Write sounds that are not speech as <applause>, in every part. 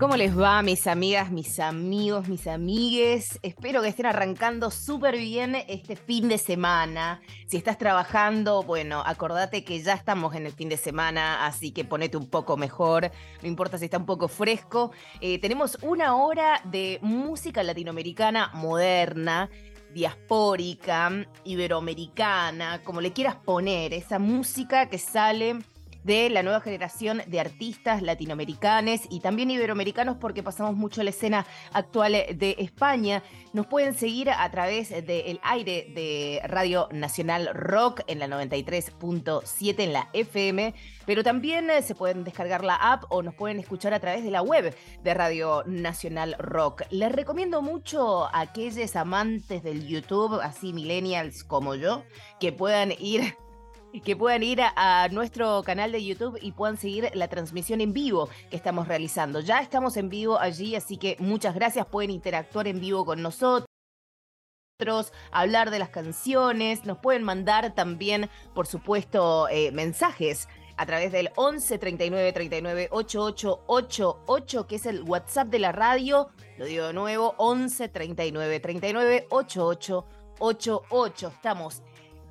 ¿Cómo les va, mis amigas, mis amigos, mis amigues? Espero que estén arrancando súper bien este fin de semana. Si estás trabajando, bueno, acordate que ya estamos en el fin de semana, así que ponete un poco mejor. No importa si está un poco fresco. Eh, tenemos una hora de música latinoamericana moderna diaspórica, iberoamericana, como le quieras poner, esa música que sale de la nueva generación de artistas latinoamericanos y también iberoamericanos porque pasamos mucho la escena actual de España. Nos pueden seguir a través del aire de Radio Nacional Rock en la 93.7 en la FM, pero también eh, se pueden descargar la app o nos pueden escuchar a través de la web de Radio Nacional Rock. Les recomiendo mucho a aquellos amantes del YouTube, así millennials como yo, que puedan ir que puedan ir a, nuestro canal de YouTube y puedan seguir la transmisión en vivo que estamos realizando. Ya estamos en vivo allí, así que muchas gracias. Pueden interactuar en vivo con nosotros hablar de las canciones, nos pueden mandar también, por supuesto, eh, mensajes a través del 11 39 39 88 88, que es el WhatsApp de la radio. Lo digo de nuevo, 11 39 39 88 88. Estamos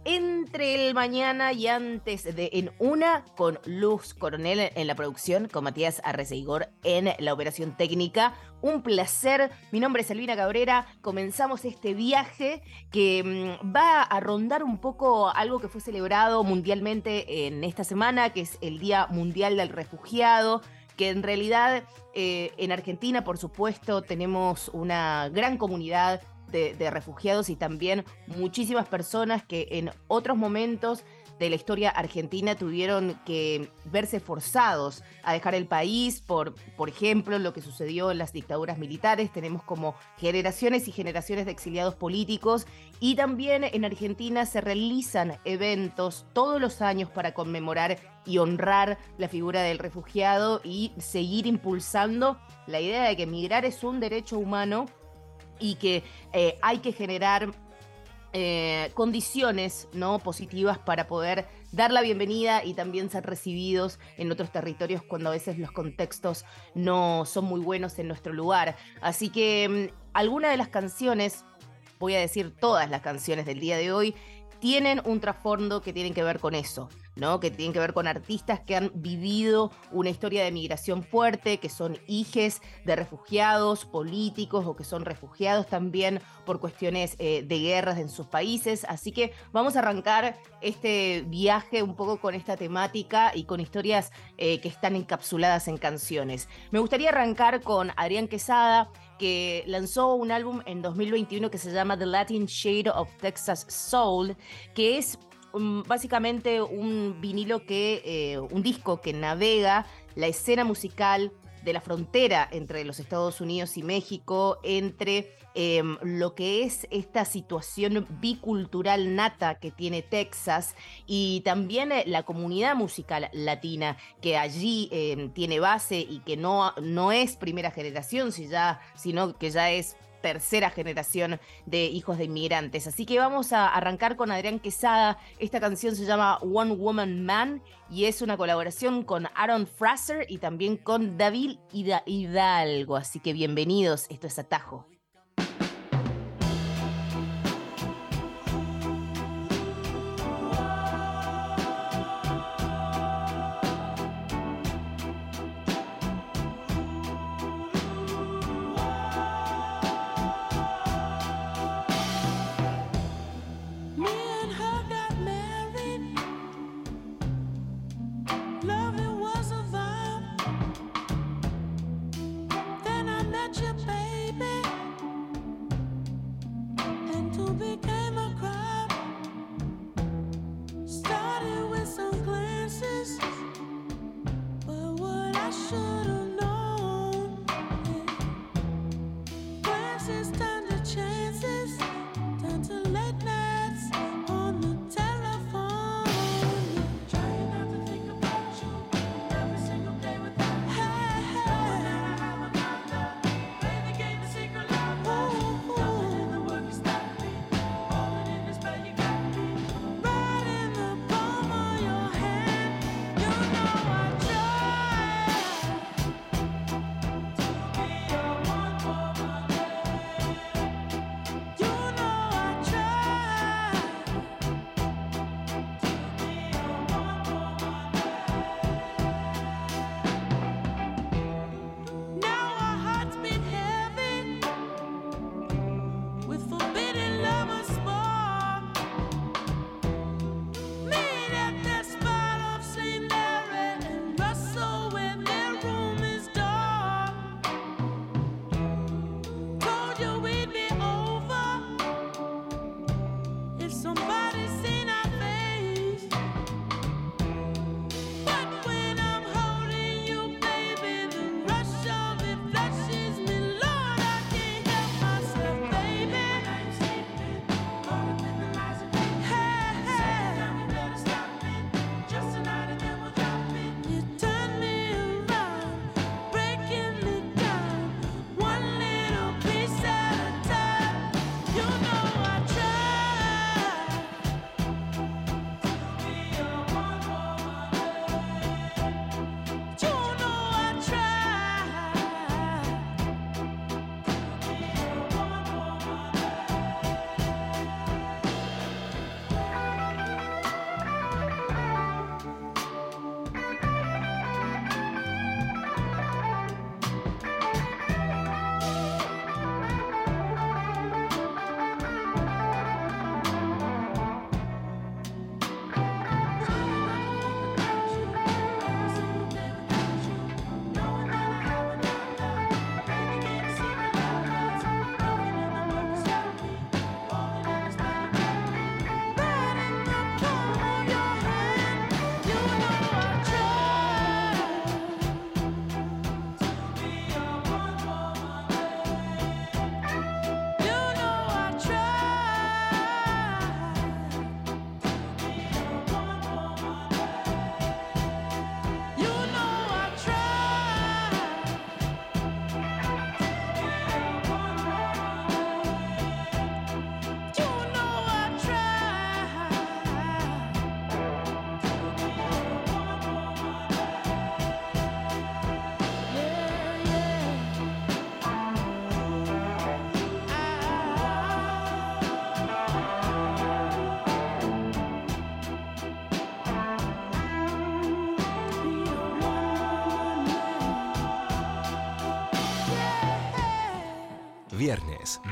entre el mañana y antes de En Una con Luz Coronel en la producción, con Matías Arreceigor en la operación técnica. Un placer, mi nombre es Elvina Cabrera, comenzamos este viaje que mm, va a rondar un poco algo que fue celebrado mundialmente en esta semana, que es el Día Mundial del Refugiado que en realidad eh, en Argentina, por supuesto, tenemos una gran comunidad de, refugiados y también muchísimas personas que en otros momentos de la historia argentina tuvieron que verse forzados a dejar el país por, por ejemplo, lo que sucedió en las dictaduras militares. Tenemos como generaciones y generaciones de exiliados políticos y también en Argentina se realizan eventos todos los años para conmemorar y honrar la figura del refugiado y seguir impulsando la idea de que migrar es un derecho humano y que eh, hay que generar eh, condiciones ¿no? positivas para poder dar la bienvenida y también ser recibidos en otros territorios cuando a veces los contextos no son muy buenos en nuestro lugar. Así que mm, algunas de las canciones, voy a decir todas las canciones del día de hoy, tienen un trasfondo que tienen que ver con eso. ¿No? que tienen que ver con artistas que han vivido una historia de migración fuerte, que son hijes de refugiados políticos o que son refugiados también por cuestiones eh, de guerras en sus países. Así que vamos a arrancar este viaje un poco con esta temática y con historias eh, que están encapsuladas en canciones. Me gustaría arrancar con Adrián Quesada, que lanzó un álbum en 2021 que se llama The Latin Shade of Texas Soul, que es básicamente un vinilo que, eh, un disco que navega la escena musical de la frontera entre los Estados Unidos y México, entre em, lo que es esta situación bicultural nata que tiene Texas y también eh, la comunidad musical latina que allí em, tiene base y que no, no es primera generación, sino que ya es tercera generación de hijos de inmigrantes. Así que vamos a arrancar con Adrián Quesada. Esta canción se llama One Woman Man y es una colaboración con Aaron Fraser y también con David Hidalgo. Así que bienvenidos, esto es Atajo.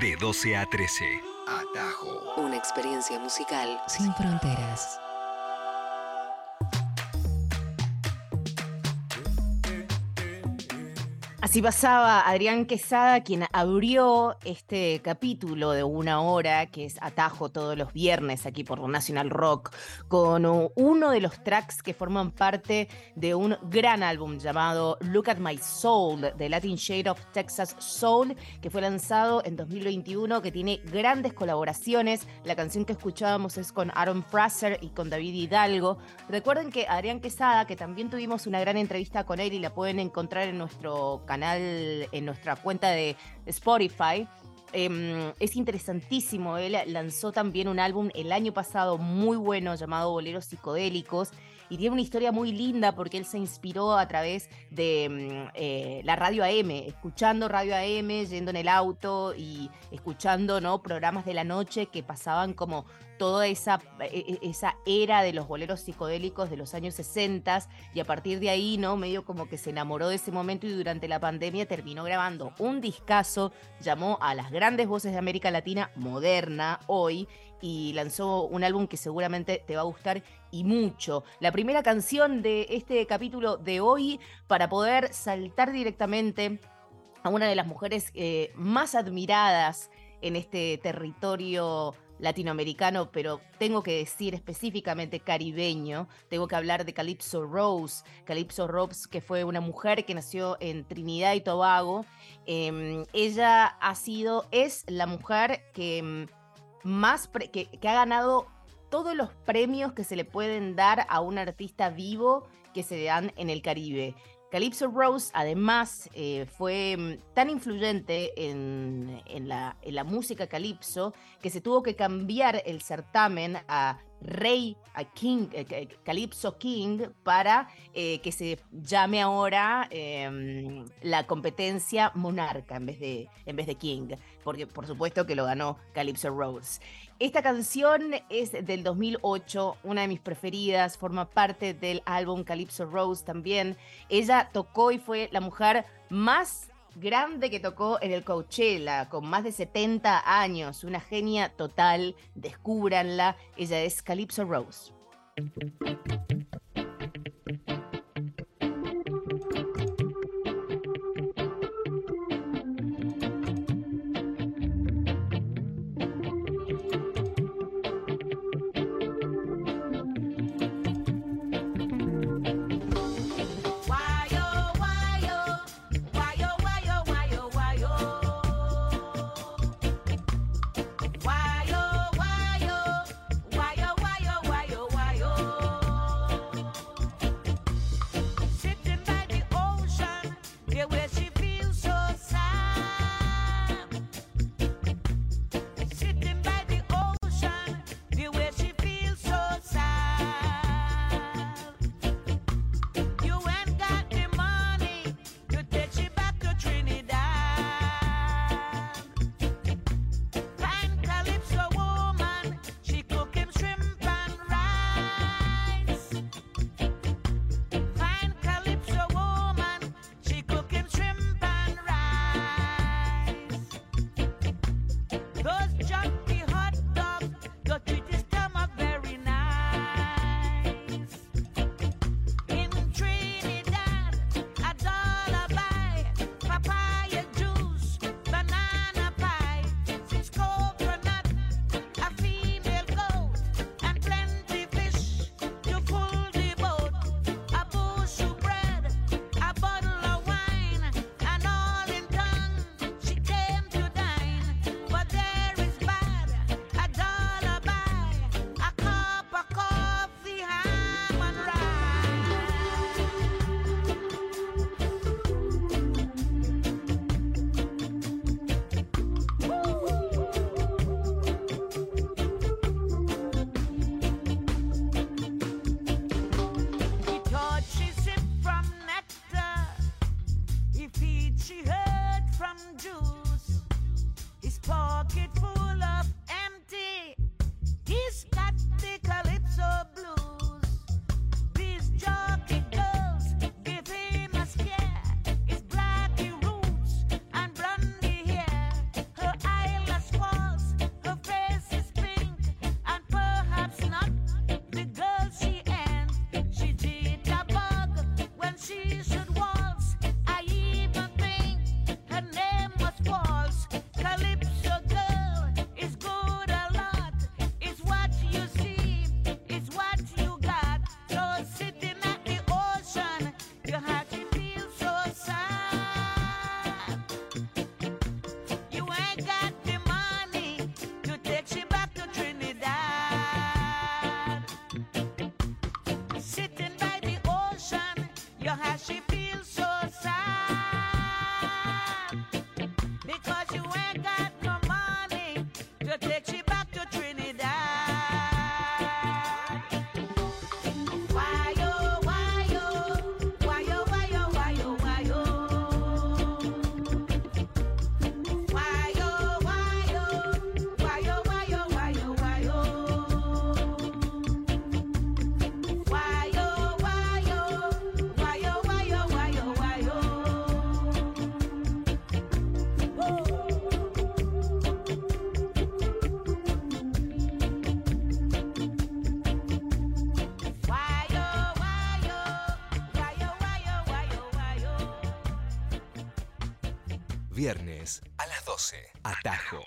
De 12 a 13. Atajo. Una experiencia musical sin fronteras. Así pasaba Adrián Quesada, quien abrió este capítulo de una hora, que es Atajo todos los viernes aquí por National Rock, con uno de los tracks que forman parte de un gran álbum llamado Look at My Soul, de Latin Shade of Texas Soul, que fue lanzado en 2021, que tiene grandes colaboraciones. La canción que escuchábamos es con Aaron Fraser y con David Hidalgo. Recuerden que Adrián Quesada, que también tuvimos una gran entrevista con él y la pueden encontrar en nuestro canal en nuestra cuenta de Spotify. Em, es interesantísimo. Él lanzó también un álbum el año pasado muy bueno llamado Boleros Psicodélicos y tiene una historia muy linda porque él se inspiró a través de mm, eh, la radio AM, escuchando radio AM, yendo en el auto y escuchando ¿no? programas de la noche que pasaban como toda esa, e, e, esa era de los boleros psicodélicos de los años 60 y a partir de ahí, ¿no? Medio como que se enamoró de ese momento y durante la pandemia terminó grabando un discazo, llamó a las grandes voces de América Latina moderna hoy y lanzó un álbum que seguramente te va a gustar y mucho. La primera canción de este capítulo de hoy para poder saltar directamente a una de las mujeres eh, más admiradas en este territorio latinoamericano, pero tengo que decir específicamente caribeño, tengo que hablar de Calypso Rose, Calypso Rose que fue una mujer que nació en Trinidad y Tobago. Em, ella ha sido, es la mujer que em, más, que, ha ganado todos los premios que se le pueden dar a un artista vivo que se dan en el Caribe. Calypso Rose además eh, fue mm, tan influyente en, la, en, la, música Calypso que se tuvo que cambiar el certamen a Rey, a King, eh, Calypso King, para eh, que se llame ahora em, la competencia Monarca en vez, de, en vez de King, porque por supuesto que lo ganó Calypso Rose. Esta canción es del 2008, una de mis preferidas, forma parte del álbum Calypso Rose también. Ella tocó y fue la mujer más grande que tocó en el Coachella, con más de 70 años, una genia total, descúbranla, ella es Calypso Rose. Viernes a las 12. Atajo.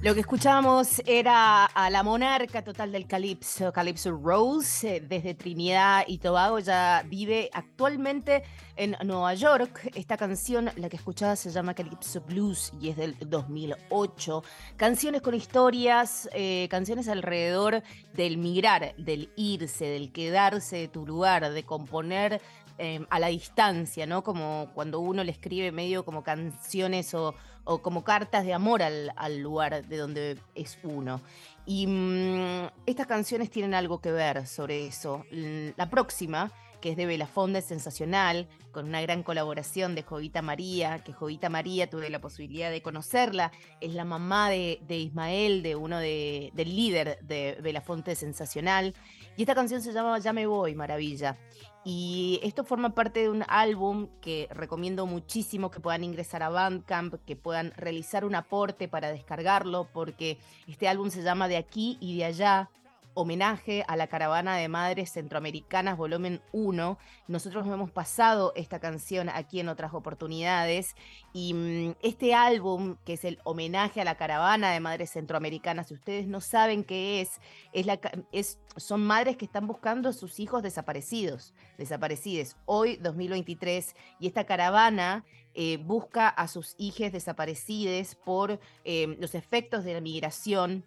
Lo que escuchamos era a la monarca total del Calypso, Calypso Rose, eh, desde Trinidad y Tobago, ya vive actualmente en Nueva York. Esta canción, la que escuchaba, se llama Calypso Blues y es del 2008. Canciones con historias, eh, canciones alrededor del migrar, del irse, del quedarse de tu lugar, de componer Em, a la distancia, ¿no? Como cuando uno le escribe medio como canciones o, como cartas de amor al, lugar de donde es uno. Y mm, estas canciones tienen algo que ver sobre eso. La próxima, que es de Belafonde, sensacional, con una gran colaboración de Jovita María, que Jovita María tuve la posibilidad de conocerla, es la mamá de, Ismael, de uno de, del líder de Belafonte Sensacional. Y esta canción se llama Ya me voy, maravilla. Y esto forma parte de un álbum que recomiendo muchísimo que puedan ingresar a Bandcamp, que puedan realizar un aporte para descargarlo, porque este álbum se llama De aquí y de allá, homenaje a la caravana de madres centroamericanas volumen 1. Nosotros hemos pasado esta canción aquí en otras oportunidades y mm, este álbum, que es el homenaje a la caravana de madres centroamericanas, si ustedes no saben qué es, es, la, es son madres que están buscando a sus hijos desaparecidos, desaparecidos, hoy 2023, y esta caravana eh, busca a sus hijos desaparecidos por eh, los efectos de la migración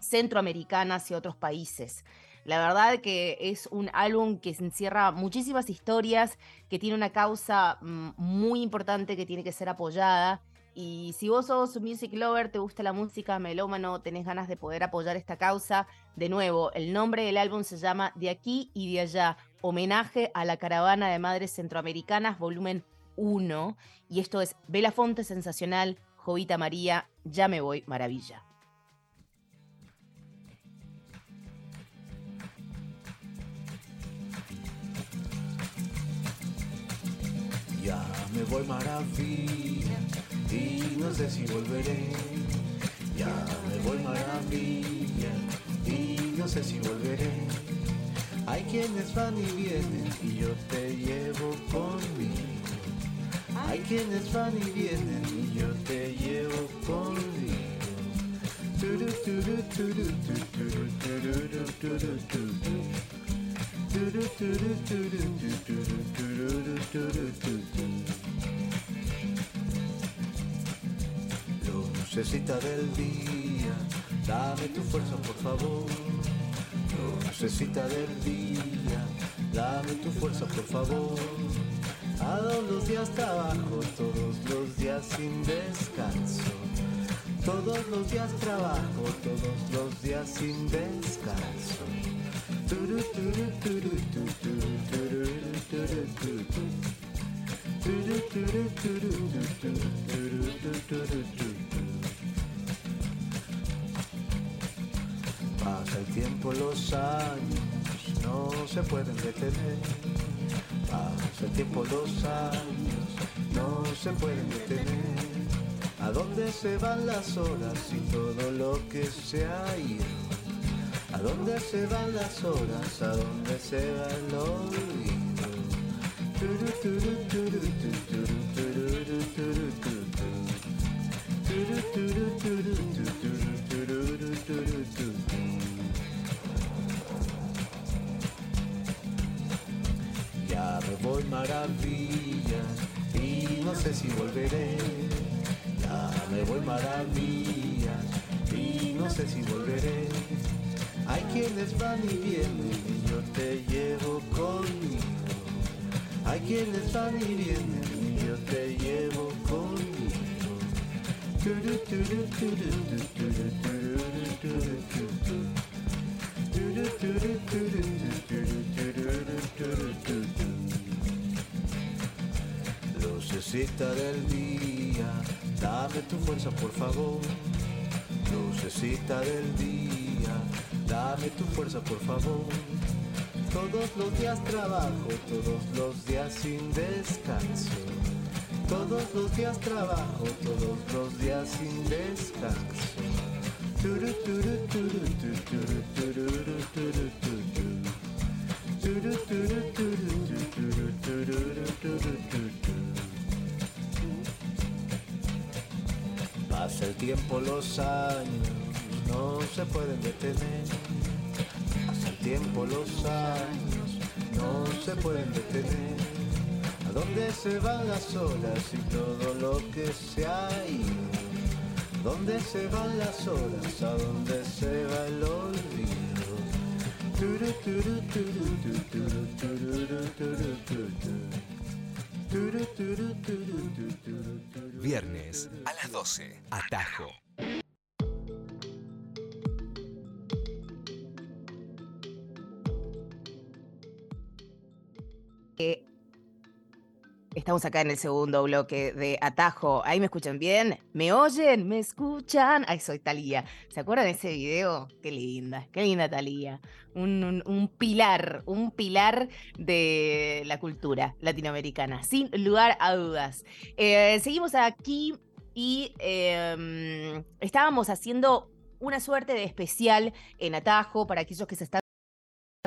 centroamericana hacia otros países. La verdad que es un álbum que encierra muchísimas historias, que tiene una causa mm, muy importante que tiene que ser apoyada. Y si vos sos un music lover, te gusta la música melómano, tenés ganas de poder apoyar esta causa, de nuevo, el nombre del álbum se llama De aquí y de allá, homenaje a la caravana de madres centroamericanas, volumen 1. Y esto es Bela Fonte Sensacional, Jovita María, Ya me voy, maravilla. Ya me voy maravilla y no sé si volveré. Ya me voy maravilla y no sé si volveré. Hay quienes van y vienen y yo te llevo conmigo. Hay quienes van y vienen y yo te llevo conmigo. Lucecita del día, dame tu fuerza por favor. Lucecita del día, dame tu fuerza por favor. A todos los días trabajo, todos los días sin descanso. Todos los días trabajo, todos los días sin descanso. Pasa el tiempo, los años no se pueden detener. Pasa el tiempo, los años no se pueden detener. ¿A dónde se van las horas y todo lo que se ha ido? ¿A dónde se van las horas? ¿A dónde se va el olvido? Ya me voy maravilla y no sé si volveré. Ya me voy maravilla y no sé si volveré. Hay quienes van y vienen y yo te llevo conmigo. Hay quienes van y vienen y yo te llevo conmigo. Lucecita del día, dame tu fuerza por favor. Lucecita del día, Dame tu fuerza, por favor. Todos los días trabajo, todos los días sin descanso. Todos los días trabajo, todos los días sin descanso. Pasa el tiempo, los años no se pueden detener. Hasta el tiempo, los años, no se pueden detener. ¿A dónde se van las olas y todo lo que se ha ido? ¿Dónde se van las olas? ¿A dónde se va el olvido? Viernes a las 12. Atajo. Estamos acá en el segundo bloque de Atajo. ¿Ahí me escuchan bien? ¿Me oyen? ¿Me escuchan? Ay, soy Talía. ¿Se acuerdan de ese video? Qué linda, qué linda Talía. Un, un- pilar, un pilar de la cultura latinoamericana, sin lugar a dudas. Eh, seguimos aquí y em, estábamos haciendo una suerte de especial en Atajo para aquellos que se están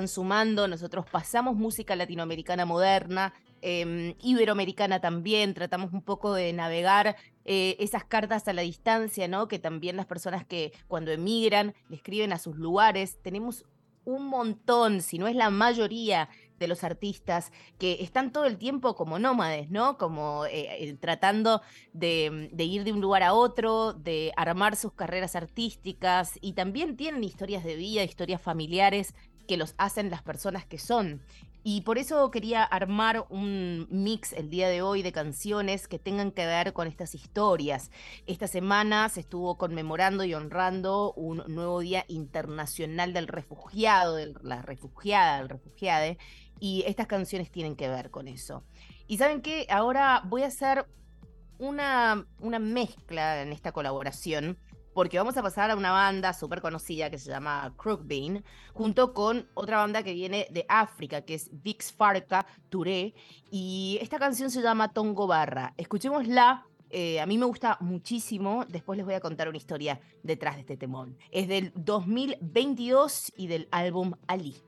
sumando. Nosotros pasamos música latinoamericana moderna, eh, iberoamericana también, tratamos un poco de navegar eh, esas cartas a la distancia, ¿no? Que también las personas que cuando emigran le escriben a sus lugares, tenemos un montón, si no es la mayoría de los artistas que están todo el tiempo como nómades, ¿no? Como eh, eh, tratando de, de ir de un lugar a otro, de armar sus carreras artísticas y también tienen historias de vida, historias familiares que los hacen las personas que son. Y por eso quería armar un mix el día de hoy de canciones que tengan que ver con estas historias. Esta semana se estuvo conmemorando y honrando un nuevo Día Internacional del Refugiado, de la refugiada, del refugiade, y estas canciones tienen que ver con eso. Y saben qué, ahora voy a hacer una, una mezcla en esta colaboración porque vamos a pasar a una banda súper conocida que se llama Crookbean, junto con otra banda que viene de África, que es Vix Farca Touré, y esta canción se llama Tongo Barra. Escuchémosla, eh, a mí me gusta muchísimo, después les voy a contar una historia detrás de este temón. Es del 2022 y del álbum Ali.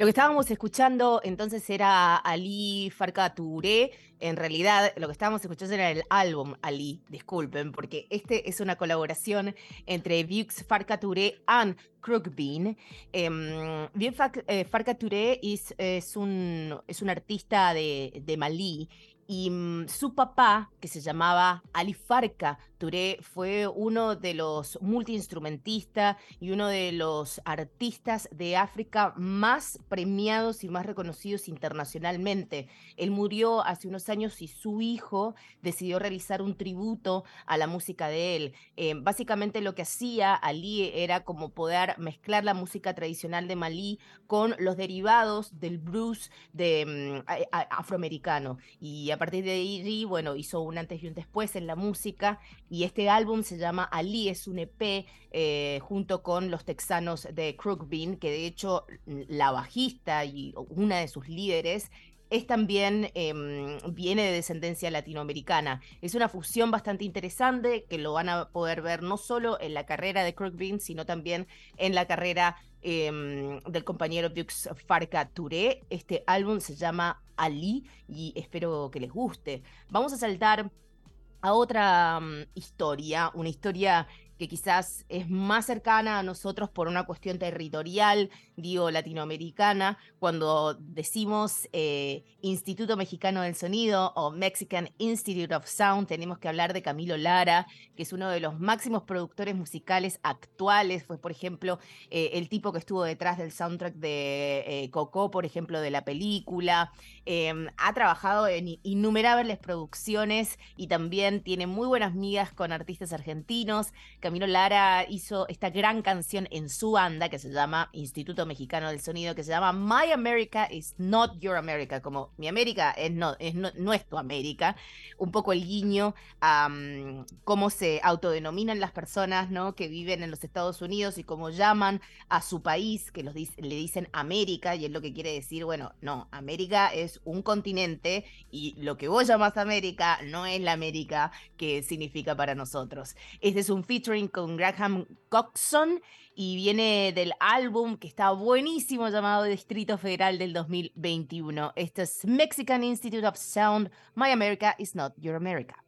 Lo que estábamos escuchando entonces era Ali Farka Touré. En realidad, lo que estábamos escuchando era el álbum Ali, disculpen, porque este es una colaboración entre Vux Farka Touré y Crook Bean. Eh, Farka Touré es, es, un, es un artista de, de Malí y mm, su papá, que se llamaba Ali Farka Touré, fue uno de los multiinstrumentistas y uno de los artistas de África más premiados y más reconocidos internacionalmente. Él murió hace unos años y su hijo decidió realizar un tributo a la música de él. Eh, básicamente lo que hacía Ali era como poder mezclar la música tradicional de Malí con los derivados del blues de, mm, afroamericano. Y a partir de ahí, bueno, hizo un antes y un después en la música y este álbum se llama Ali, es un EP eh, junto con los texanos de Crook Bean, que de hecho la bajista y una de sus líderes es también, em, viene de descendencia latinoamericana. Es una fusión bastante interesante que lo van a poder ver no solo en la carrera de Crook Bean, sino también en la carrera em, del compañero Dux Farka Touré. Este álbum se llama Ali y espero que les guste. Vamos a saltar a otra mm, historia, una historia que quizás es más cercana a nosotros por una cuestión territorial, digo, latinoamericana, cuando decimos eh, Instituto Mexicano del Sonido o Mexican Institute of Sound, tenemos que hablar de Camilo Lara, que es uno de los máximos productores musicales actuales, fue por ejemplo eh, el tipo que estuvo detrás del soundtrack de eh, Coco, por ejemplo, de la película, em, ha trabajado en innumerables producciones y también tiene muy buenas migas con artistas argentinos. Camilo Lara hizo esta gran canción en su banda que se llama Instituto Mexicano del Sonido, que se llama My America is not your America, como mi América es no es, no, es tu América. Un poco el guiño a cómo se autodenominan las personas ¿no? que viven en los Estados Unidos y cómo llaman a su país, que los le dicen América, y es lo que quiere decir, bueno, no, América es un continente y lo que vos llamás América no es la América que significa para nosotros. Este es un featuring con Graham Coxon y viene del álbum que está buenísimo llamado Distrito Federal del 2021. Esto es Mexican Institute of Sound, My America is not your America.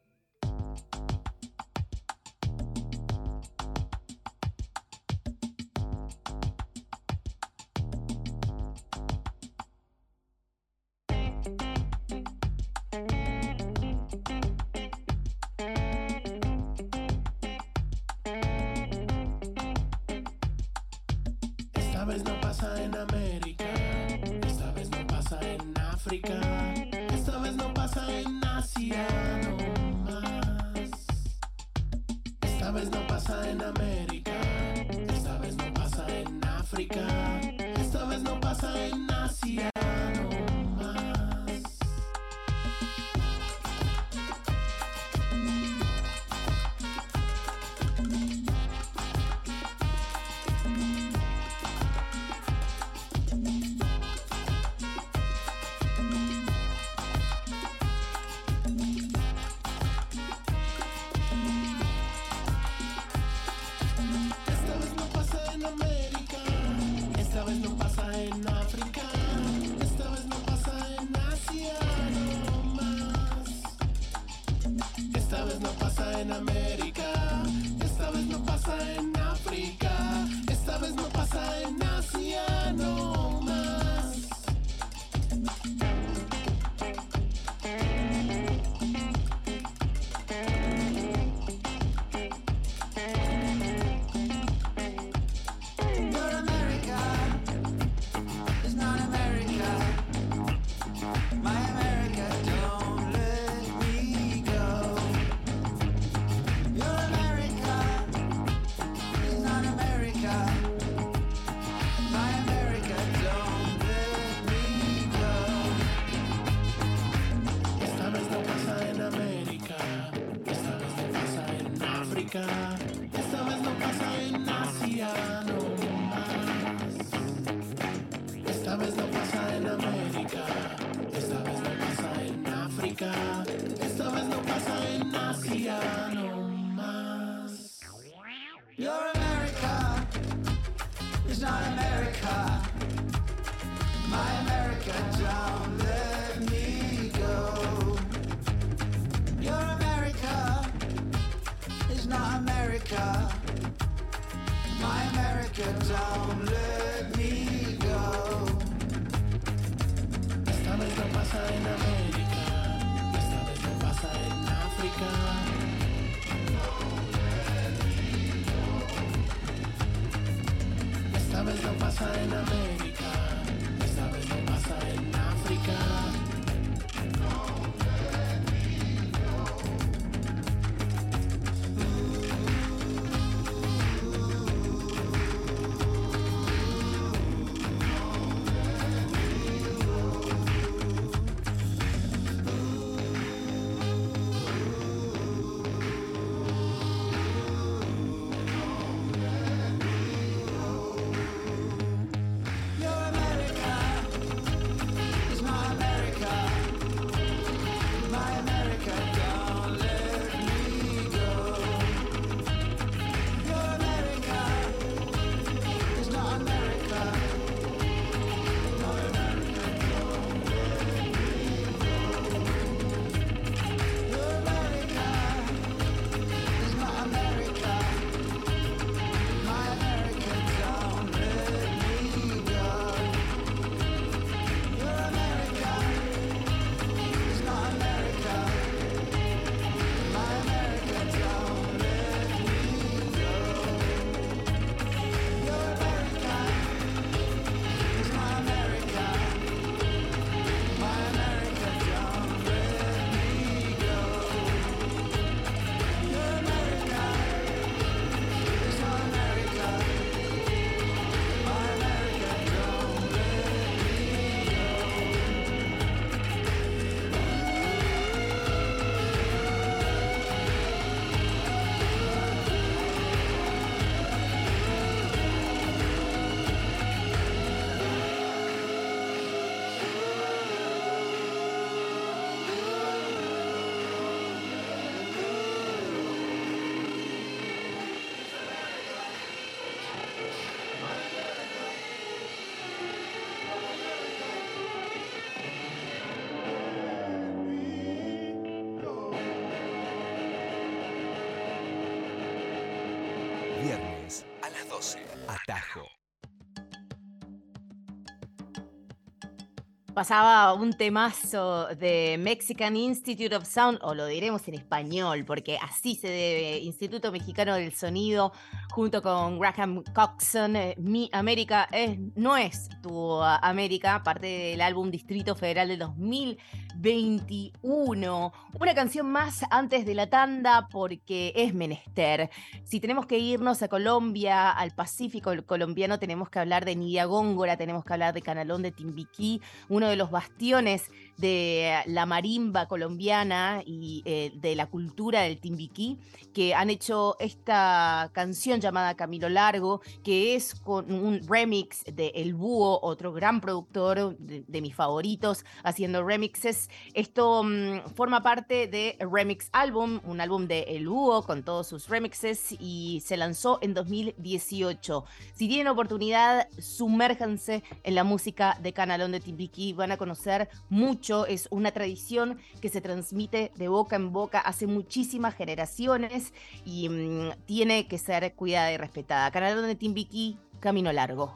Viernes a las 12. Atajo. Pasaba un temazo de Mexican Institute of Sound, o lo diremos en español, porque así se debe, Instituto Mexicano del Sonido, junto con Graham Coxon. eh, Mi América es, no es tu América, parte del álbum Distrito Federal del 2021. Una canción más antes de la tanda, porque es menester. Si tenemos que irnos a Colombia, al Pacífico colombiano, tenemos que hablar de Nidia Góngora, tenemos que hablar de Canalón de Timbiquí, uno de los bastiones de la marimba colombiana y eh, de la cultura del Timbiquí, que han hecho esta canción llamada Camilo Largo, que es con un remix de El Búho, otro gran productor de, de mis favoritos, haciendo remixes. Esto mm, forma parte de Remix Album, un álbum de El Búho con todos sus remixes y se lanzó en 2018. Si tienen oportunidad, sumérjanse en la música de Canalón de Timbiquí, van a conocer mucho, es una tradición que se transmite de boca en boca hace muchísimas generaciones y mm, tiene que ser cuidada y respetada. Canalón de Timbiquí, camino largo.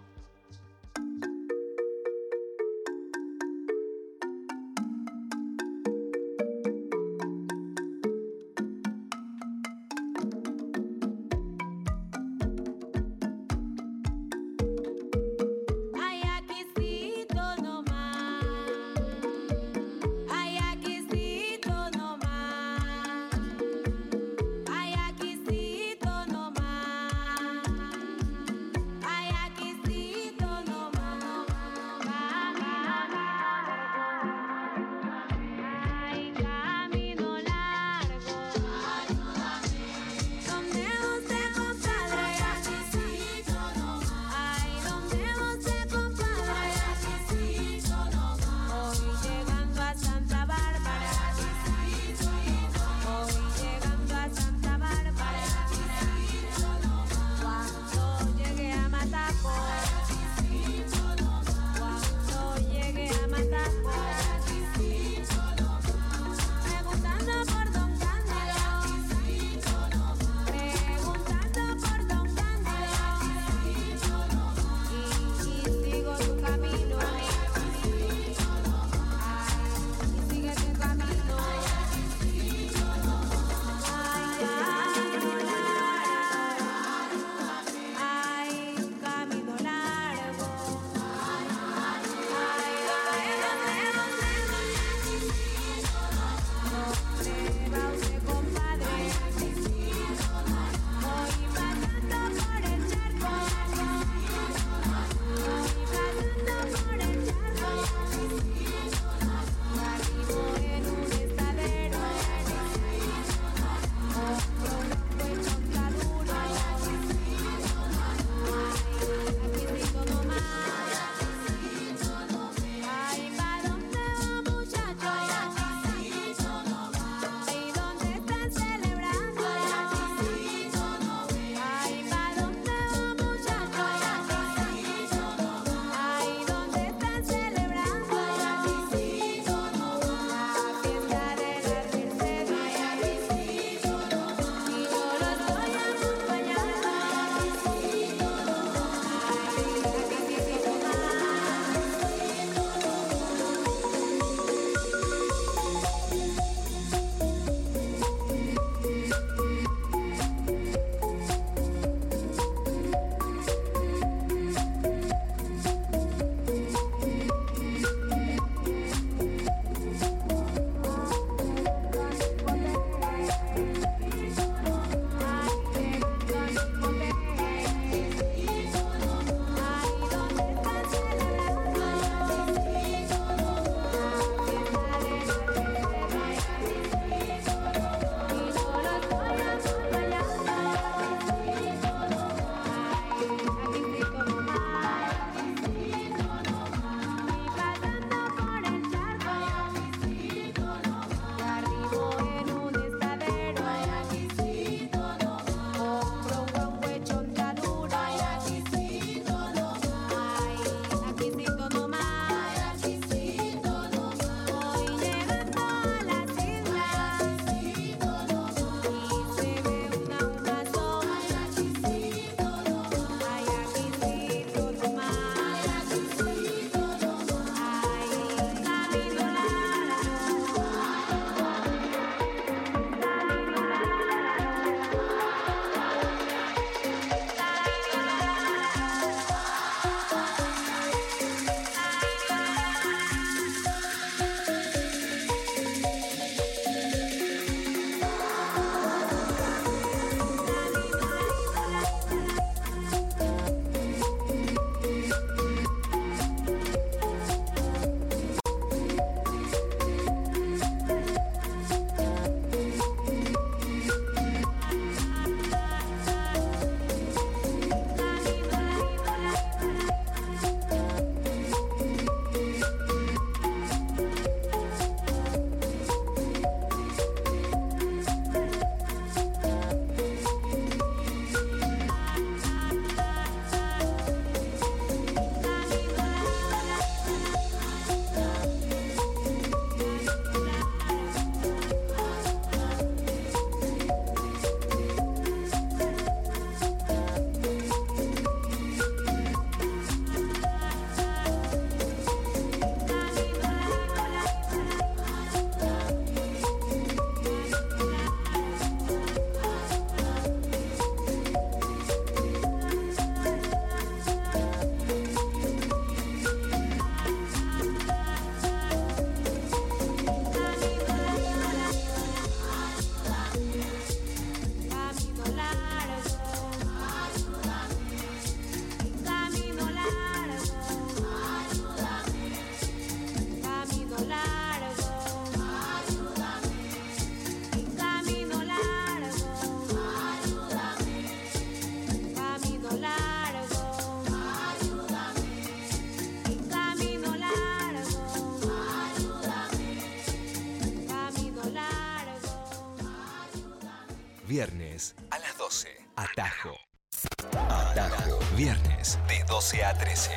13.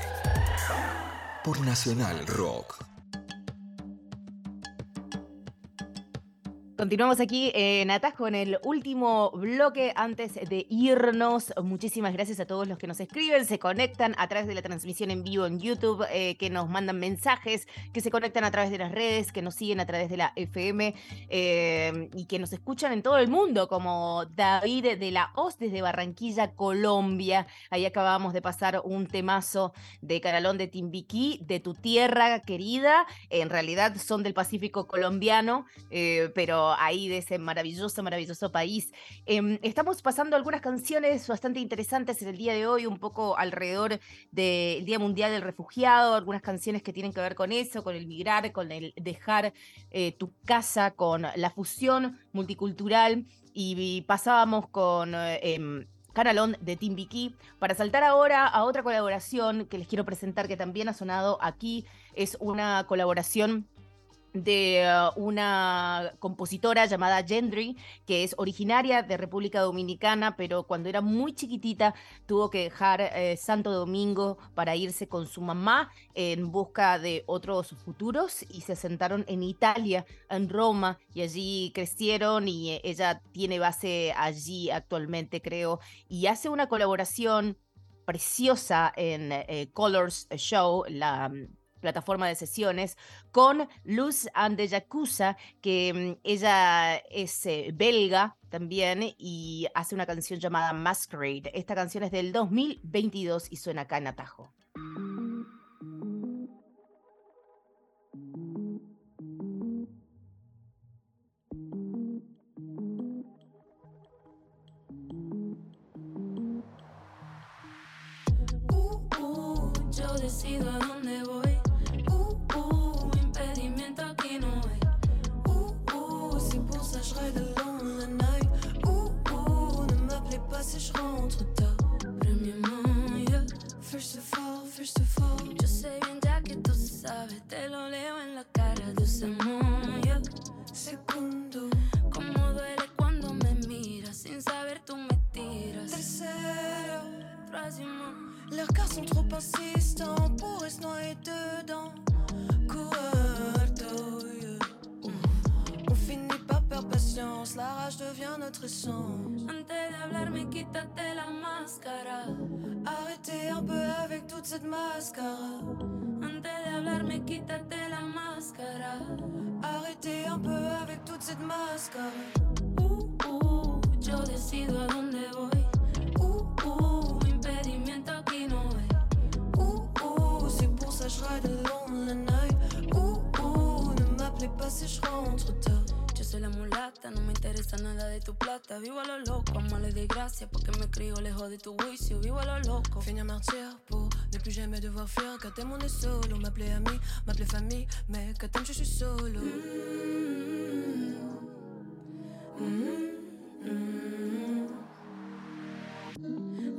Por Nacional Rock. Continuamos aquí en Atajo en el último bloque antes de irnos. Muchísimas gracias a todos los que nos escriben, se conectan a través de la transmisión en vivo en YouTube, eh, que nos mandan mensajes, que se conectan a través de las redes, que nos siguen a través de la FM eh, y que nos escuchan en todo el mundo, como David de la Hoz desde Barranquilla, Colombia. Ahí acabamos de pasar un temazo de Caralón de Timbiquí, de tu tierra querida. En realidad son del Pacífico colombiano, eh, pero ahí de ese maravilloso, maravilloso país. Em, estamos pasando algunas canciones bastante interesantes en el día de hoy, un poco alrededor del Día Mundial del Refugiado, algunas canciones que tienen que ver con eso, con el migrar, con el dejar eh, tu casa, con la fusión multicultural. Y, pasábamos con... eh, em, Canalón de Timbiquí, para saltar ahora a otra colaboración que les quiero presentar que también ha sonado aquí. Es una colaboración de uh, una compositora llamada Gendry, que es originaria de República Dominicana, pero cuando era muy chiquitita tuvo que dejar eh, Santo Domingo para irse con su mamá en busca de otros futuros y se asentaron en Italia, en Roma, y allí crecieron y eh, ella tiene base allí actualmente, creo, y hace una colaboración preciosa en eh, Colors Show, la mm, plataforma de sesiones, con Luz and the Yakuza, que mm, ella es eh, belga también y hace una canción llamada Masquerade. Esta canción es del 2022 y suena acá en Atajo. Cara de ese yeah. Segundo, cómo duele cuando me miras sin saber tú me tiras. Tercero, troisièmement. Leurs cars sont trop insistants, on pourrait se noyer dedans. Cuarto, yeah. Ouf. On finit par perdre patience, la rage devient notre essence. Antes de hablarme, quítate la máscara. Arrêtez un peu avec toute cette mascara. Antes de hablarme, quítate la máscara. Arrêtez un peu avec toute cette mascara. Uh, uh, yo decido a dónde voy. Uh, uh, impedimento aquí no hay. Uh, uh, c'est pour ça je ride alone la night. Uh, uh, ne m'appelez pas si je rentre tard. Soy la mulata, no me interesa nada de tu plata. Vivo a lo loco, amarle de gracia porque me crio lejos de tu juicio. Vivo a lo loco. Finir martyr pour ne plus jamais devoir fuir Quand t'aimes on est solo, m'appeler ami, m'appeler famille Mais quand t'aimes je suis solo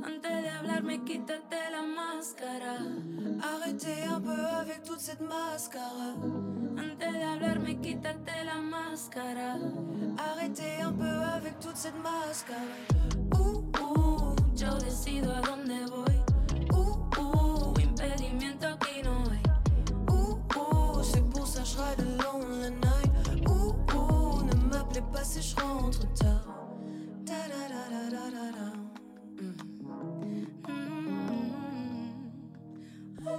Antes de hablarme, quítate la máscara. Arrêtez un peu avec toute cette mascara Antes de hablarme, quítate la máscara. Arrêtez un peu avec toute cette mascara Uh, uh, yo decido a dónde voy. Uh, uh, impedimento aquí no hay. Uh, uh, c'est pour ça je ride alone la night Uh, uh, ne m'appelez pas si je rentre tard.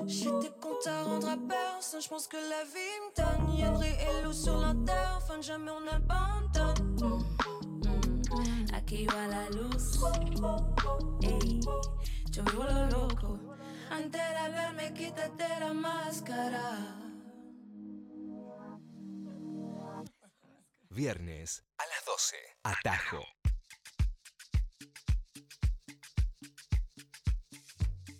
J'étais content à rendre à personne, je pense que la vie me donne Yandri et Lou sur l'interphone, jamais on abandonne Aquí va la luz. Ey, yo vivo lo loco. Antes de hablarme, quítate la máscara Viernes a las 12. Atajo.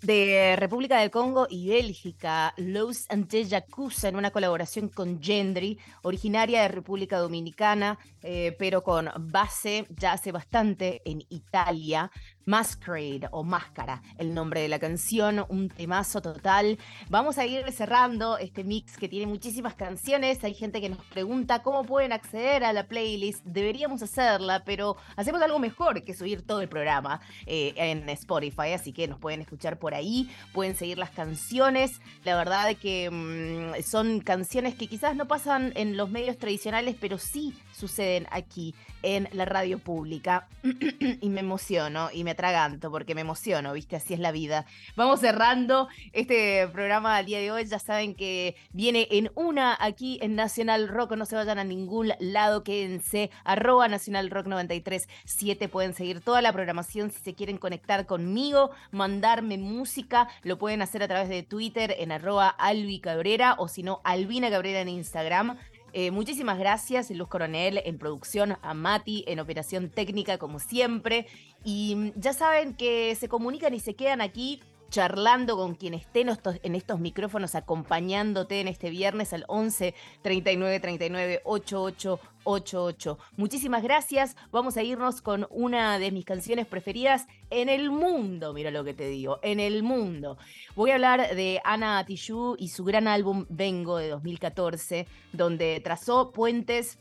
De República del Congo y Bélgica, Los Ante Yakuza, en una colaboración con Gendry, originaria de República Dominicana, eh, pero con base ya hace bastante en Italia. Masquerade o Máscara, el nombre de la canción, un temazo total. Vamos a ir cerrando este mix que tiene muchísimas canciones. Hay gente que nos pregunta cómo pueden acceder a la playlist. Deberíamos hacerla, pero hacemos algo mejor que subir todo el programa eh, en Spotify, así que nos pueden escuchar por ahí, pueden seguir las canciones. La verdad que mm, son canciones que quizás no pasan en los medios tradicionales, pero sí suceden aquí en la radio pública. <clears throat> y me emociono y me atraganto porque me emociono, ¿viste? Así es la vida. Vamos cerrando este programa al día de hoy. Ya saben que viene en una aquí en Nacional Rock. No se vayan a ningún lado, quédense. Arroba Nacional Rock 937. Pueden seguir toda la programación si se quieren conectar conmigo, mandarme música. Lo pueden hacer a través de Twitter en arroba Albi Cabrera o si no, Albina Cabrera en Instagram. Eh, muchísimas gracias, Luz Coronel, en producción, a Mati, en operación técnica, como siempre. Y mm, ya saben que se comunican y se quedan aquí charlando con quien esté en estos, micrófonos, acompañándote en este viernes al 11 39 39 88 88. Muchísimas gracias. Vamos a irnos con una de mis canciones preferidas en el mundo. Mira lo que te digo, en el mundo. Voy a hablar de Ana Tijoux y su gran álbum Vengo de 2014, donde trazó puentes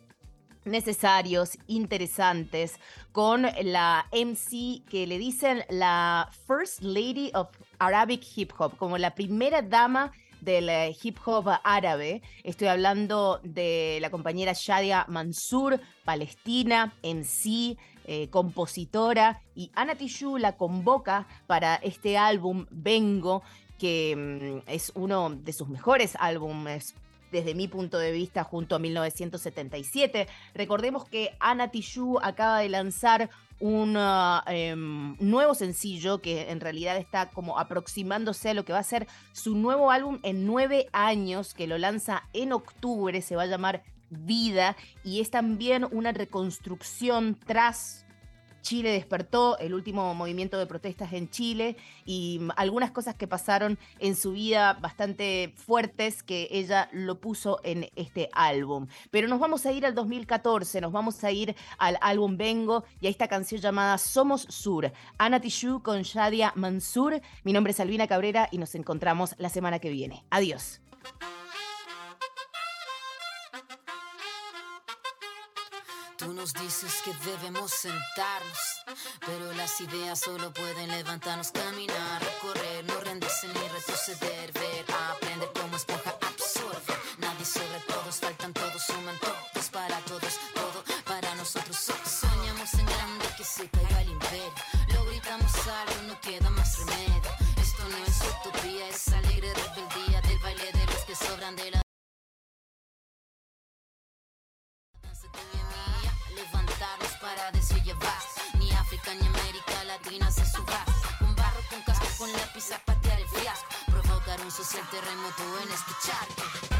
necesarios, interesantes, con la MC que le dicen la First Lady of Arabic Hip Hop, como la primera dama del eh, hip hop árabe. Estoy hablando de la compañera Shadia Mansur, palestina, MC, eh, compositora, y Ana Tijoux la convoca para este álbum Vengo, que mm, es uno de sus mejores álbumes desde mi punto de vista, junto a 1977. Recordemos que Ana Tijoux acaba de lanzar un ah, em, nuevo sencillo que en realidad está como aproximándose a lo que va a ser su nuevo álbum en nueve años, que lo lanza en octubre, se va a llamar Vida, y es también una reconstrucción tras Chile despertó, el último movimiento de protestas en Chile y mm, algunas cosas que pasaron en su vida bastante fuertes que ella lo puso en este álbum. Pero nos vamos a ir al 2014, nos vamos a ir al álbum Vengo y a esta canción llamada Somos Sur. Ana Tijoux con Shadia Mansur. Mi nombre es Albina Cabrera y nos encontramos la semana que viene. Adiós. Tú nos dices que debemos sentarnos, pero las ideas solo pueden levantarnos, caminar, recorrer, no rendirse ni retroceder, ver, aprender como esponja absorbe. Nadie sobre todos, faltan todos, suman todos para todos, todo para nosotros. So- Soñamos en grande que se caiga el imperio, lo gritamos algo, no queda más remedio. Esto no es utopía, es alegre rebeldía Social terremoto en este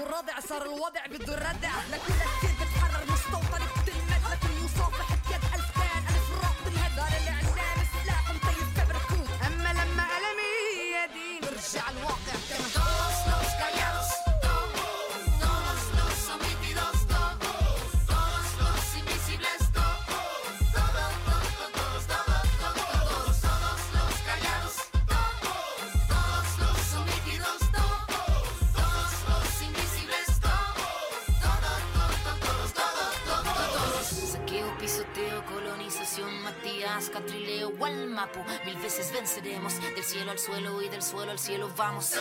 الدور رادع صار الوضع بده الردع لكل كده cielo al suelo y del suelo al cielo vamos.